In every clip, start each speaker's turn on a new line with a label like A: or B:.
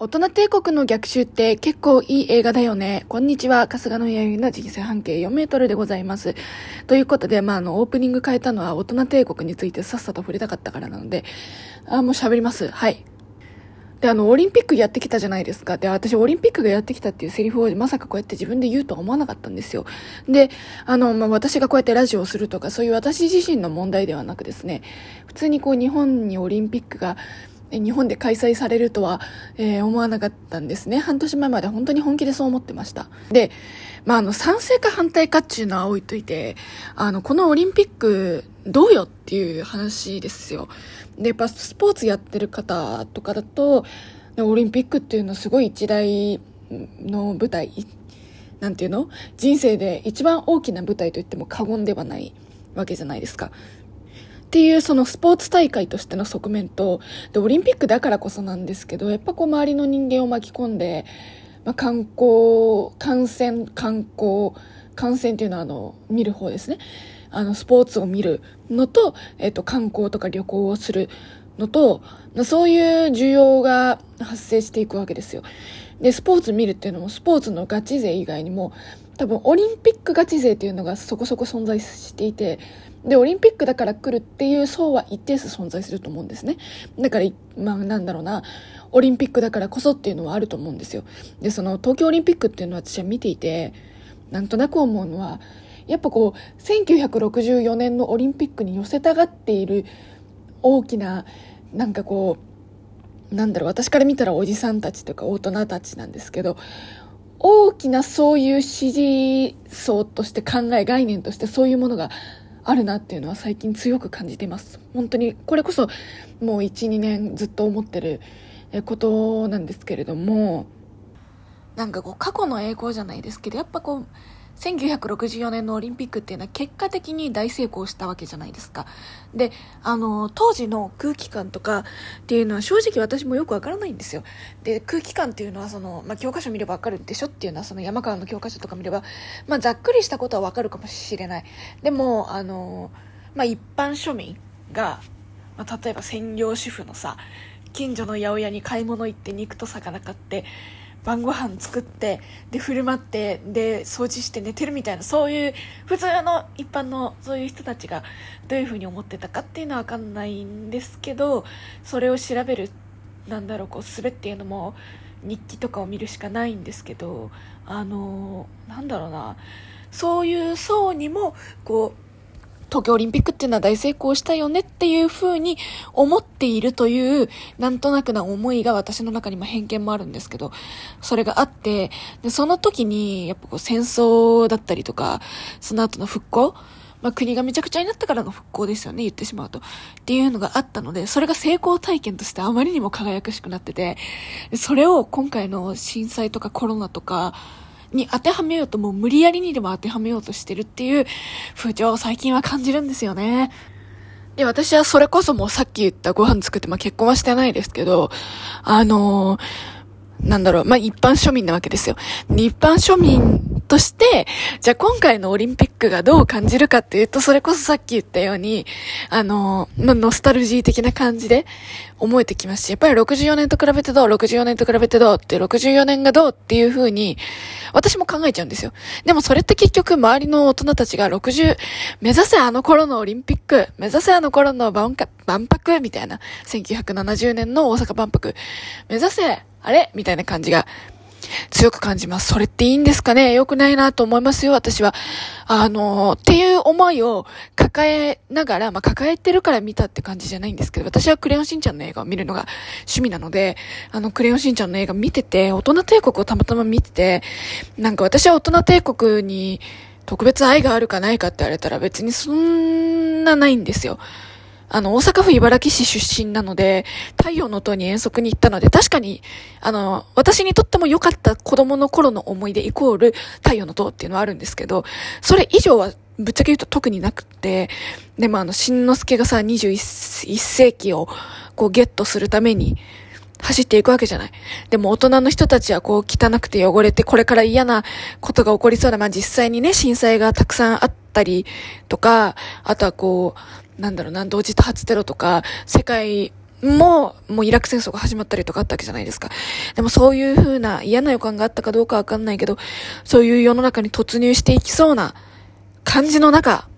A: 大人帝国の逆襲って結構いい映画だよね。こんにちは。春日野弥生の人生半径4メートルでございます。ということで、まあ、あの、オープニング変えたのは大人帝国についてさっさと触れたかったからなので、あ、もう喋ります。はい。で、あの、オリンピックやってきたじゃないですか。で、私、オリンピックがやってきたっていうセリフをまさかこうやって自分で言うとは思わなかったんですよ。で、あの、まあ、私がこうやってラジオをするとか、そういう私自身の問題ではなくですね、普通にこう、日本にオリンピックが日本で開催されるとは、えー、思わなかったんですね。半年前まで本当に本気でそう思ってました。で、まあ、あの、賛成か反対かっていうのは置いといて、あの、このオリンピック、どうよっていう話ですよ。で、やっぱスポーツやってる方とかだと、オリンピックっていうのすごい一大の舞台、なんていうの？人生で一番大きな舞台といっても過言ではないわけじゃないですか。っていうそのスポーツ大会としての側面と、で、オリンピックだからこそなんですけど、やっぱこう周りの人間を巻き込んで、まあ、観光、観戦、観光、観戦っていうのはあの、見る方ですね。あの、スポーツを見るのと、えっ、と、観光とか旅行をするのと、そういう需要が発生していくわけですよ。で、スポーツ見るっていうのも、スポーツのガチ勢以外にも、多分オリンピックガチ勢っていうのがそこそこ存在していて、で、オリンピックだから来るっていう層は一定数存在すると思うんですね。だから、まあなんだろうな、オリンピックだからこそっていうのはあると思うんですよ。で、その東京オリンピックっていうのは私は見ていて、なんとなく思うのは、やっぱこう、1964年のオリンピックに寄せたがっている大きな、なんかこう、なんだろう、私から見たらおじさんたちとか大人たちなんですけど、大きなそういう支持層として考え、概念としてそういうものがあるなっていうのは最近強く感じてます。本当に、これこそもう1、2年ずっと思ってることなんですけれども、なんかこう過去の栄光じゃないですけど、やっぱこう、1964年のオリンピックっていうのは結果的に大成功したわけじゃないですか。で、あの、当時の空気感とかっていうのは正直私もよくわからないんですよ。で、空気感っていうのはその、まあ、教科書見ればわかるでしょっていうのはその山川の教科書とか見れば、まあ、ざっくりしたことはわかるかもしれない。でも、あの、まあ、一般庶民が、まあ、例えば専業主婦のさ、近所の八百屋に買い物行って肉と魚買って、晩ご飯作ってで振る舞ってで掃除して寝てるみたいなそういう普通の一般のそういう人たちがどういうふうに思ってたかっていうのは分かんないんですけどそれを調べるなんだろうこうすべっていうのも日記とかを見るしかないんですけどあのなんだろうなそういう層にもこう東京オリンピックっていうのは大成功したよねっていう風に思っているという、なんとなくな思いが私の中にも偏見もあるんですけど、それがあって、で、その時に、やっぱこう戦争だったりとか、その後の復興まあ、国がめちゃくちゃになったからの復興ですよね、言ってしまうと。っていうのがあったので、それが成功体験としてあまりにも輝かしくなってて、それを今回の震災とかコロナとか、に当てはめようともう無理やりにでも当てはめようとしてるっていう風潮を最近は感じるんですよね。で、私はそれこそもうさっき言ったご飯作って、まあ、結婚はしてないですけど、あのー、なんだろう、まあ、一般庶民なわけですよ。一般庶民として、じゃあ今回のオリンピックがどう感じるかっていうと、それこそさっき言ったように、あの、まあ、ノスタルジー的な感じで思えてきますし、やっぱり64年と比べてどう ?64 年と比べてどう？って、64年がどう？っていう風に、私も考えちゃうんですよ。でもそれって結局周りの大人たちが60、目指せあの頃のオリンピック、目指せあの頃の万博みたいな、1970年の大阪万博、目指せ、あれ？みたいな感じが強く感じます。それっていいんですかね？良くないなと思いますよ、私は。あのっていう思いを抱えながら、まあ、抱えてるから見たって感じじゃないんですけど、私はクレヨンしんちゃんの映画を見るのが趣味なので、あの、クレヨンしんちゃんの映画見てて、大人帝国をたまたま見てて、なんか私は大人帝国に特別愛があるかないかって言われたら別にそんなないんですよ。あの、大阪府茨木市出身なので、太陽の塔に遠足に行ったので、確かに、あの、私にとっても良かった子供の頃の思い出イコール太陽の塔っていうのはあるんですけど、それ以上はぶっちゃけ言うと特になくて、でもあの、しんのすけがさ、21世紀をこうゲットするために、走っていくわけじゃない。でも大人の人たちはこう汚くて汚れてこれから嫌なことが起こりそうだ。まあ実際にね、震災がたくさんあったりとか、あとはこう、なんだろうな、同時多発テロとか、世界も、もうイラク戦争が始まったりとかあったわけじゃないですか。でもそういう風な嫌な予感があったかどうかわかんないけど、そういう世の中に突入していきそうな感じの中、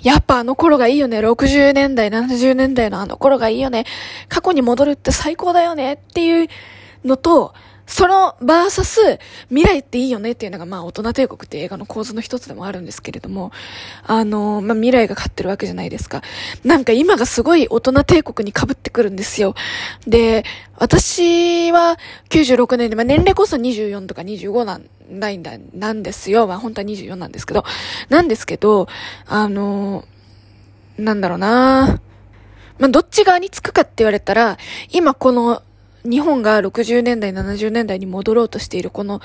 A: やっぱあの頃がいいよね。60年代、70年代のあの頃がいいよね。過去に戻るって最高だよねっていうのと、そのバーサス未来っていいよねっていうのがまあ大人帝国って映画の構図の一つでもあるんですけれども、あの、まあ未来が勝ってるわけじゃないですか。なんか今がすごい大人帝国に被ってくるんですよ。で、私は96年で、まあ年齢こそ24とか25なんないんだ、なんですよ。まあ本当は24なんですけど、なんですけど、あの、なんだろうなまあどっち側につくかって言われたら、今この日本が60年代、70年代に戻ろうとしているこの、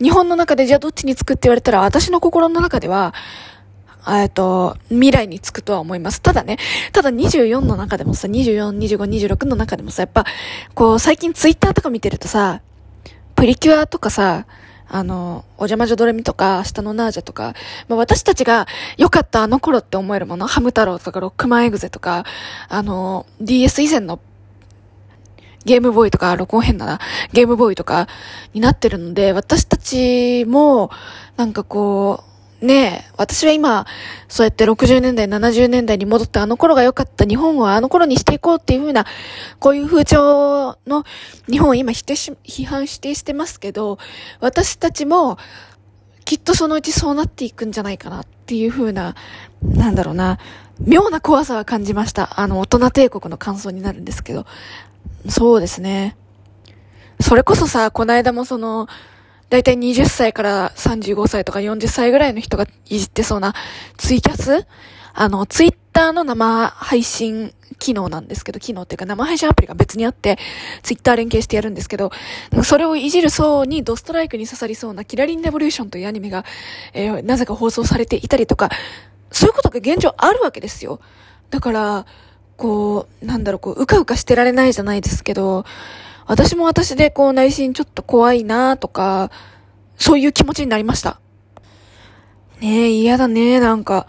A: 日本の中でじゃあどっちにつくって言われたら、私の心の中では、えっと、未来につくとは思います。ただね、ただ24の中でもさ、24、25、26の中でもさ、やっぱ、こう、最近ツイッターとか見てるとさ、プリキュアとかさ、あの、お邪魔女ドレミとか、明日のナージャとか、まあ、私たちが良かったあの頃って思えるもの、ハム太郎とかロックマンエグゼとか、あの、DS 以前のゲームボーイとか、録音変だな、ゲームボーイとかになってるので、私たちも、なんかこう、ねえ、私は今、そうやって60年代、70年代に戻ってあの頃が良かった日本をあの頃にしていこうっていう風な、こういう風潮の日本を今否定し、批判否定してますけど、私たちも、きっとそのうちそうなっていくんじゃないかなっていう風な、なんだろうな、妙な怖さは感じました。あの、大人帝国の感想になるんですけど。そうですね。それこそさ、この間もその、だいたい20歳から35歳とか40歳ぐらいの人がいじってそうなツイキャス？あの、ツイッターの生配信機能なんですけど、機能っていうか生配信アプリが別にあって、ツイッター連携してやるんですけど、それをいじるそうにドストライクに刺さりそうなキラリンレボリューションというアニメが、えー、なぜか放送されていたりとか、そういうことが現状あるわけですよ。だから、こう、なんだろう、こう、うかうかしてられないじゃないですけど、私も私でこう内心ちょっと怖いなとか、そういう気持ちになりました。ねえ、嫌だね、なんか、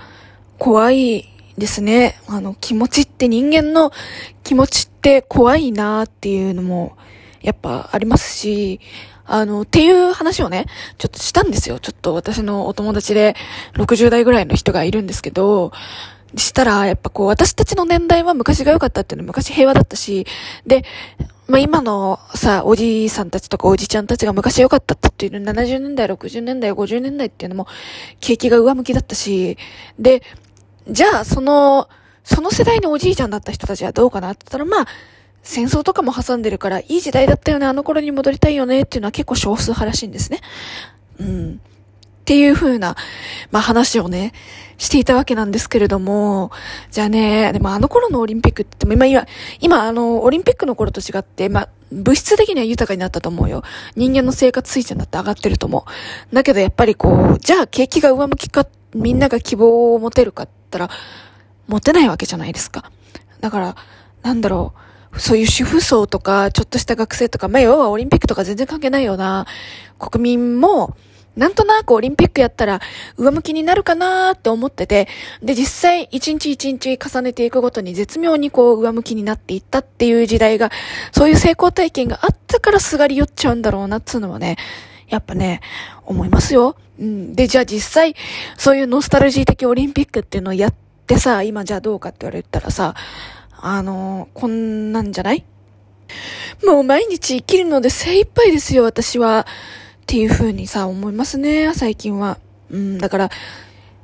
A: 怖いですね。あの、気持ちって人間の気持ちって怖いなっていうのも、やっぱありますし、あの、っていう話をね、ちょっとしたんですよ。ちょっと私のお友達で60代ぐらいの人がいるんですけど、したら、やっぱこう、私たちの年代は昔が良かったっていうのは昔平和だったし、で、まあ、今のさ、おじいさんたちとかおじちゃんたちが昔良かったって言ってる70年代、60年代、50年代っていうのも、景気が上向きだったし、で、じゃあ、その、その世代のおじいちゃんだった人たちはどうかなって言ったら、まあ、戦争とかも挟んでるから、いい時代だったよね、あの頃に戻りたいよねっていうのは結構少数派らしいんですね。うん。っていう風な、まあ話をね、していたわけなんですけれども、じゃあね、でもあの頃のオリンピックって今、今、今あの、オリンピックの頃と違って、まあ、物質的には豊かになったと思うよ。人間の生活水準だって上がってると思う。だけどやっぱりこう、じゃあ景気が上向きか、みんなが希望を持てるかって言ったら、持てないわけじゃないですか。だから、なんだろう。そういう主婦層とか、ちょっとした学生とか、まあ、要はオリンピックとか全然関係ないような国民も、なんとなくオリンピックやったら上向きになるかなーって思ってて、で、実際一日一日重ねていくごとに絶妙にこう上向きになっていったっていう時代が、そういう成功体験があったからすがり寄っちゃうんだろうなっつうのはね、やっぱね、思いますよ。うん。で、じゃあ実際、そういうノスタルジー的オリンピックっていうのをやってさ、今じゃあどうかって言われたらさ、あのー、こんなんじゃない？もう毎日生きるので精一杯ですよ、私は。っていう風にさ、思いますね、最近は。うん、だから、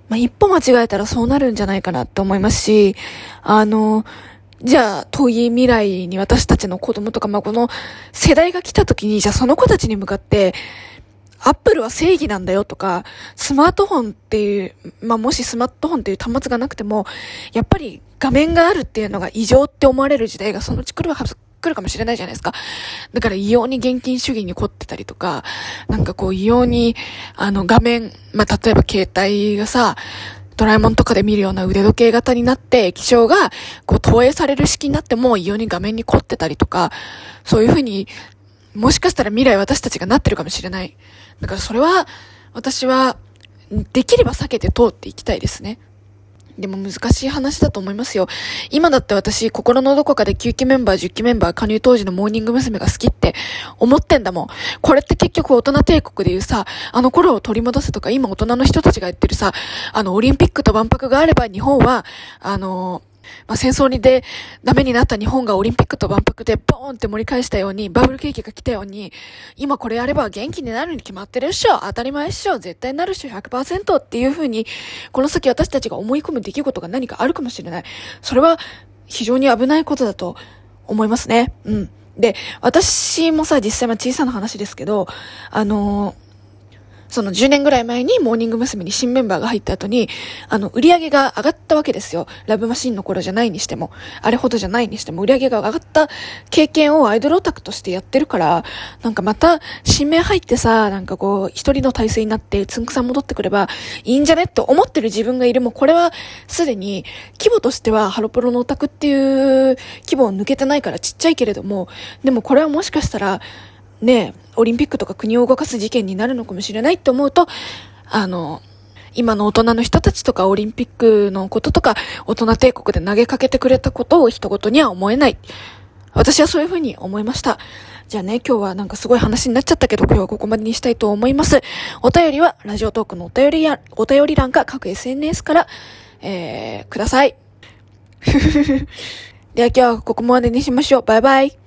A: まあ、一歩間違えたらそうなるんじゃないかなって思いますし、あの、じゃあ、遠い未来に私たちの子供とか、まあ、この世代が来た時に、じゃあその子たちに向かって、アップルは正義なんだよとか、スマートフォンっていう、まあ、もしスマートフォンっていう端末がなくても、やっぱり画面があるっていうのが異常って思われる時代がそのうち来るはず、来るかもしれないじゃないですか。だから異様に現金主義に凝ってたりとか、なんかこう異様に、あの画面、まあ、例えば携帯がさ、ドラえもんとかで見るような腕時計型になって、液晶が、こう、投影される式になっても、異様に画面に凝ってたりとか、そういう風に、もしかしたら未来私たちがなってるかもしれない。だからそれは、私は、できれば避けて通っていきたいですね。でも難しい話だと思いますよ。今だって私、心のどこかで9期メンバー、10期メンバー、加入当時のモーニング娘。が好きって思ってんだもん。これって結局大人帝国で言うさ、あの頃を取り戻せとか、今大人の人たちが言ってるさ、あの、オリンピックと万博があれば日本は、あのーまあ、戦争にでダメになった日本がオリンピックと万博でボーンって盛り返したように、バブル景気が来たように、今これやれば元気になるに決まってるっしょ当たり前っしょ絶対なるっしょ100%っていう風に、この先私たちが思い込む出来事が何かあるかもしれない。それは非常に危ないことだと思いますね。うん。で、私もさ、実際は小さな話ですけど、あのーその10年ぐらい前にモーニング娘。に新メンバーが入った後に、あの、売り上げが上がったわけですよ。ラブマシンの頃じゃないにしても、あれほどじゃないにしても、売り上げが上がった経験をアイドルオタクとしてやってるから、なんかまた、新名入ってさ、なんかこう、一人の体制になって、つんくさん戻ってくればいいんじゃねって思ってる自分がいる。もうこれは、すでに、規模としては、ハロプロのオタクっていう規模を抜けてないからちっちゃいけれども、でもこれはもしかしたら、ね、オリンピックとか国を動かす事件になるのかもしれないって思うと、あの、今の大人の人たちとかオリンピックのこととか、大人帝国で投げかけてくれたことを一言には思えない。私はそういうふうに思いました。じゃあね、今日はなんかすごい話になっちゃったけど、今日はここまでにしたいと思います。お便りは、ラジオトークのお便りや、お便り欄か各 SNS から、えー、ください。では今日はここまでにしましょう。バイバイ。